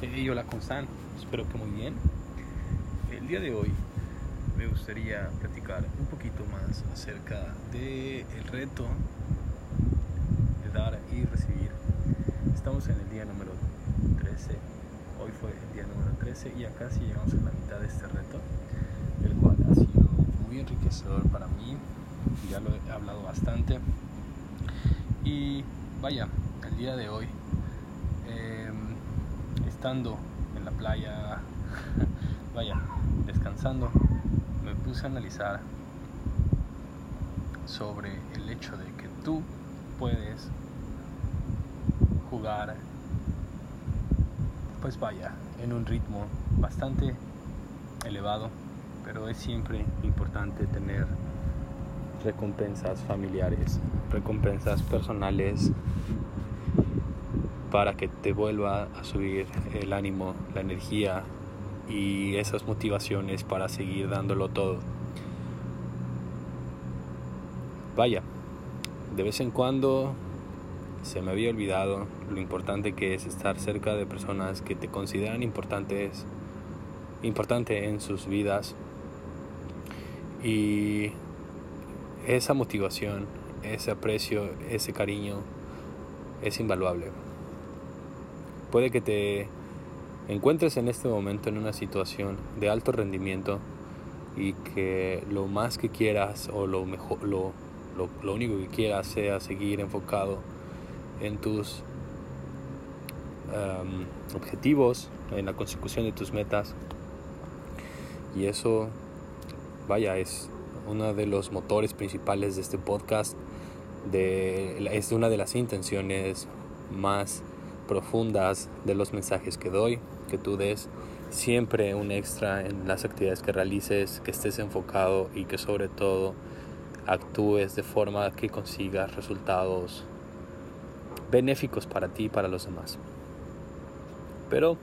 Hey, hola, ¿cómo están? Espero que muy bien. El día de hoy me gustaría platicar un poquito más acerca del el reto de dar y recibir. Estamos en el día número 13. Hoy fue el día número 13 y acá sí llegamos a la mitad de este reto, el cual ha sido muy enriquecedor para mí. Ya lo he hablado bastante. Y vaya, el día de hoy estando en la playa, vaya, descansando, me puse a analizar sobre el hecho de que tú puedes jugar, pues vaya, en un ritmo bastante elevado, pero es siempre importante tener recompensas familiares, recompensas personales para que te vuelva a subir el ánimo, la energía y esas motivaciones para seguir dándolo todo. Vaya, de vez en cuando se me había olvidado lo importante que es estar cerca de personas que te consideran importantes, importante en sus vidas y esa motivación, ese aprecio, ese cariño es invaluable. Puede que te encuentres en este momento en una situación de alto rendimiento y que lo más que quieras o lo mejor lo, lo, único que quieras sea seguir enfocado en tus objetivos, en la consecución de tus metas. Y eso, vaya, es uno de los motores principales de este podcast. De, es una de las intenciones más profundas de los mensajes que doy, que tú des siempre un extra en las actividades que realices, que estés enfocado y que sobre todo actúes de forma que consigas resultados benéficos para ti y para los demás. Pero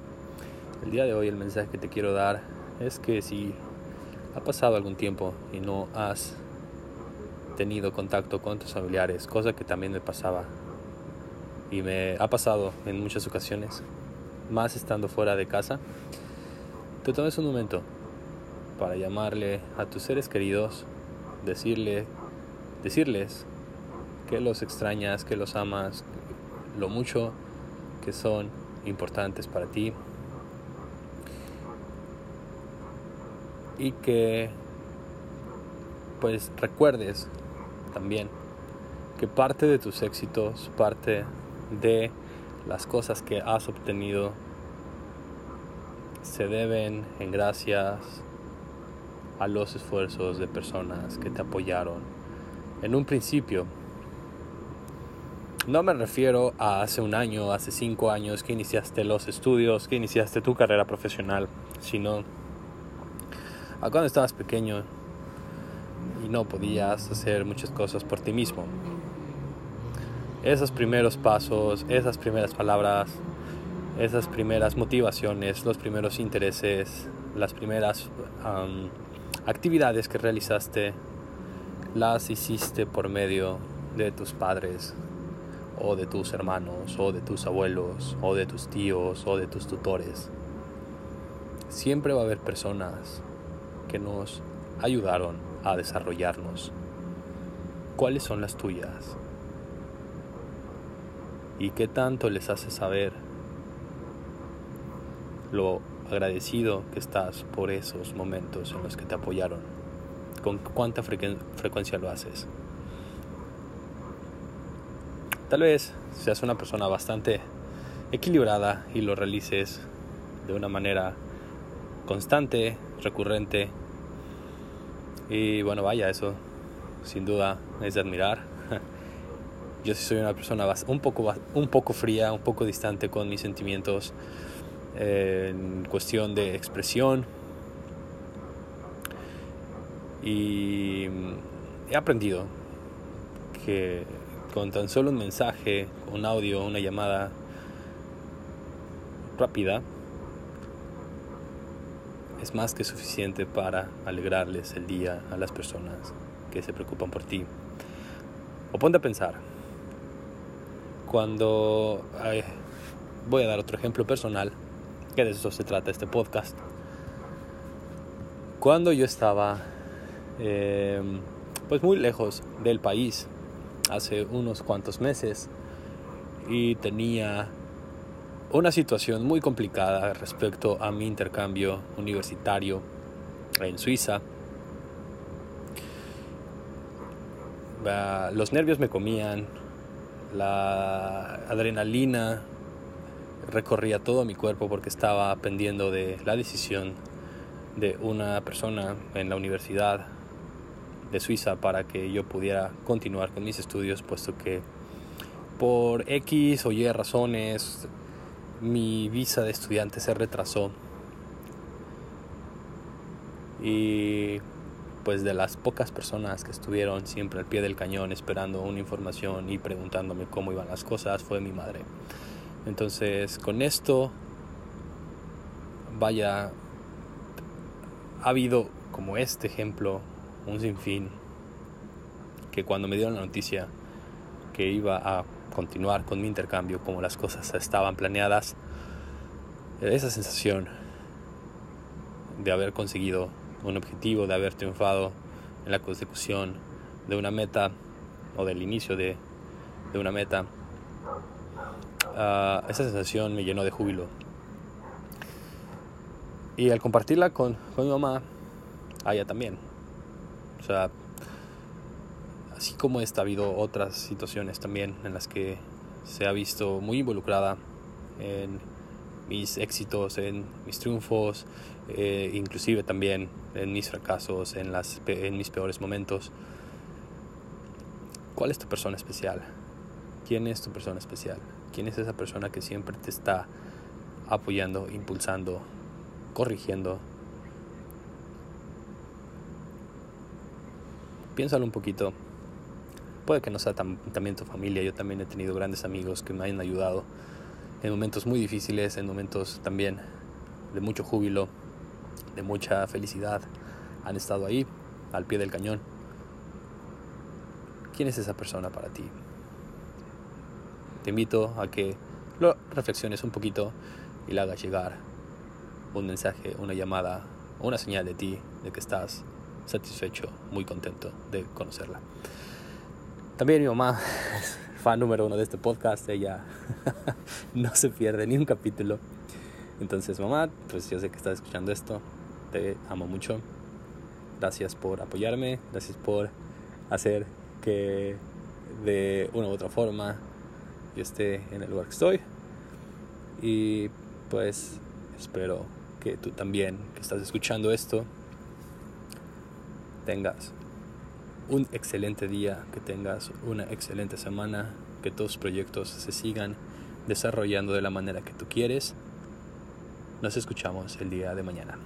el día de hoy el mensaje que te quiero dar es que si ha pasado algún tiempo y no has tenido contacto con tus familiares, cosa que también me pasaba y me ha pasado en muchas ocasiones, más estando fuera de casa, te tomes un momento para llamarle a tus seres queridos, decirle, decirles que los extrañas, que los amas, lo mucho que son importantes para ti. Y que pues recuerdes también que parte de tus éxitos, parte de las cosas que has obtenido se deben en gracias a los esfuerzos de personas que te apoyaron en un principio. No me refiero a hace un año, hace cinco años que iniciaste los estudios, que iniciaste tu carrera profesional, sino a cuando estabas pequeño y no podías hacer muchas cosas por ti mismo esos primeros pasos, esas primeras palabras, esas primeras motivaciones, los primeros intereses, las primeras actividades que realizaste, las hiciste por medio de tus padres o de tus hermanos o de tus abuelos o de tus tíos o de tus tutores. Siempre va a haber personas que nos ayudaron a desarrollarnos. ¿Cuáles son las tuyas? Y qué tanto les hace saber lo agradecido que estás por esos momentos en los que te apoyaron, con cuánta frecuencia lo haces. Tal vez seas una persona bastante equilibrada y lo realices de una manera constante, recurrente. Y bueno, vaya, eso sin duda es de admirar. Yo sí soy una persona un poco, un poco fría, un poco distante con mis sentimientos en cuestión de expresión. Y he aprendido que con tan solo un mensaje, un audio, una llamada rápida, es más que suficiente para alegrarles el día a las personas que se preocupan por ti. O ponte a pensar, cuando voy a dar otro ejemplo personal que de eso se trata este podcast. Cuando yo estaba em, pues muy lejos del país, hace unos cuantos meses, y tenía una situación muy complicada respecto a mi intercambio universitario en Suiza. Los nervios me comían, la adrenalina recorría todo mi cuerpo porque estaba pendiendo de la decisión de una persona en la universidad de Suiza para que yo pudiera continuar con mis estudios, puesto que por X o Y razones mi visa de estudiante se retrasó. Y pues de las pocas personas que estuvieron siempre al pie del cañón esperando una información y preguntándome cómo iban las cosas fue mi madre. Entonces con esto, vaya, ha habido como este ejemplo, un sinfín, que cuando me dieron la noticia que iba a continuar con mi intercambio como las cosas estaban planeadas, esa sensación de haber conseguido un objetivo, de haber triunfado en la consecución de una meta o del inicio de, una meta, ah, esa sensación me llenó de júbilo. Y al compartirla con, con mi mamá, a ella también. O sea, así como esta, ha habido otras situaciones también en las que se ha visto muy involucrada en mis éxitos, en mis triunfos, eh, inclusive también en mis fracasos, en, mis peores momentos. ¿Cuál es tu persona especial? ¿Quién es tu persona especial? ¿Quién es esa persona que siempre te está apoyando, impulsando, corrigiendo? Piénsalo un poquito. Puede que no sea también tu familia. Yo también he tenido grandes amigos que me han ayudado en momentos muy difíciles, en momentos también de mucho júbilo, de mucha felicidad. Han estado ahí, al pie del cañón. ¿Quién es esa persona para ti? Te invito a que lo reflexiones un poquito y le hagas llegar un mensaje, una llamada, una señal de ti, de que estás satisfecho, muy contento de conocerla. También mi mamá fan número uno de este podcast. Ella no se pierde ni un capítulo. Entonces, mamá, pues yo sé que estás escuchando esto. Te amo mucho. Gracias por apoyarme. Gracias por hacer que de una u otra forma yo esté en el lugar que estoy. Y pues espero que tú también, que estás escuchando esto, tengas un excelente día, que tengas una excelente semana, que tus proyectos se sigan desarrollando de la manera que tú quieres. Nos escuchamos el día de mañana.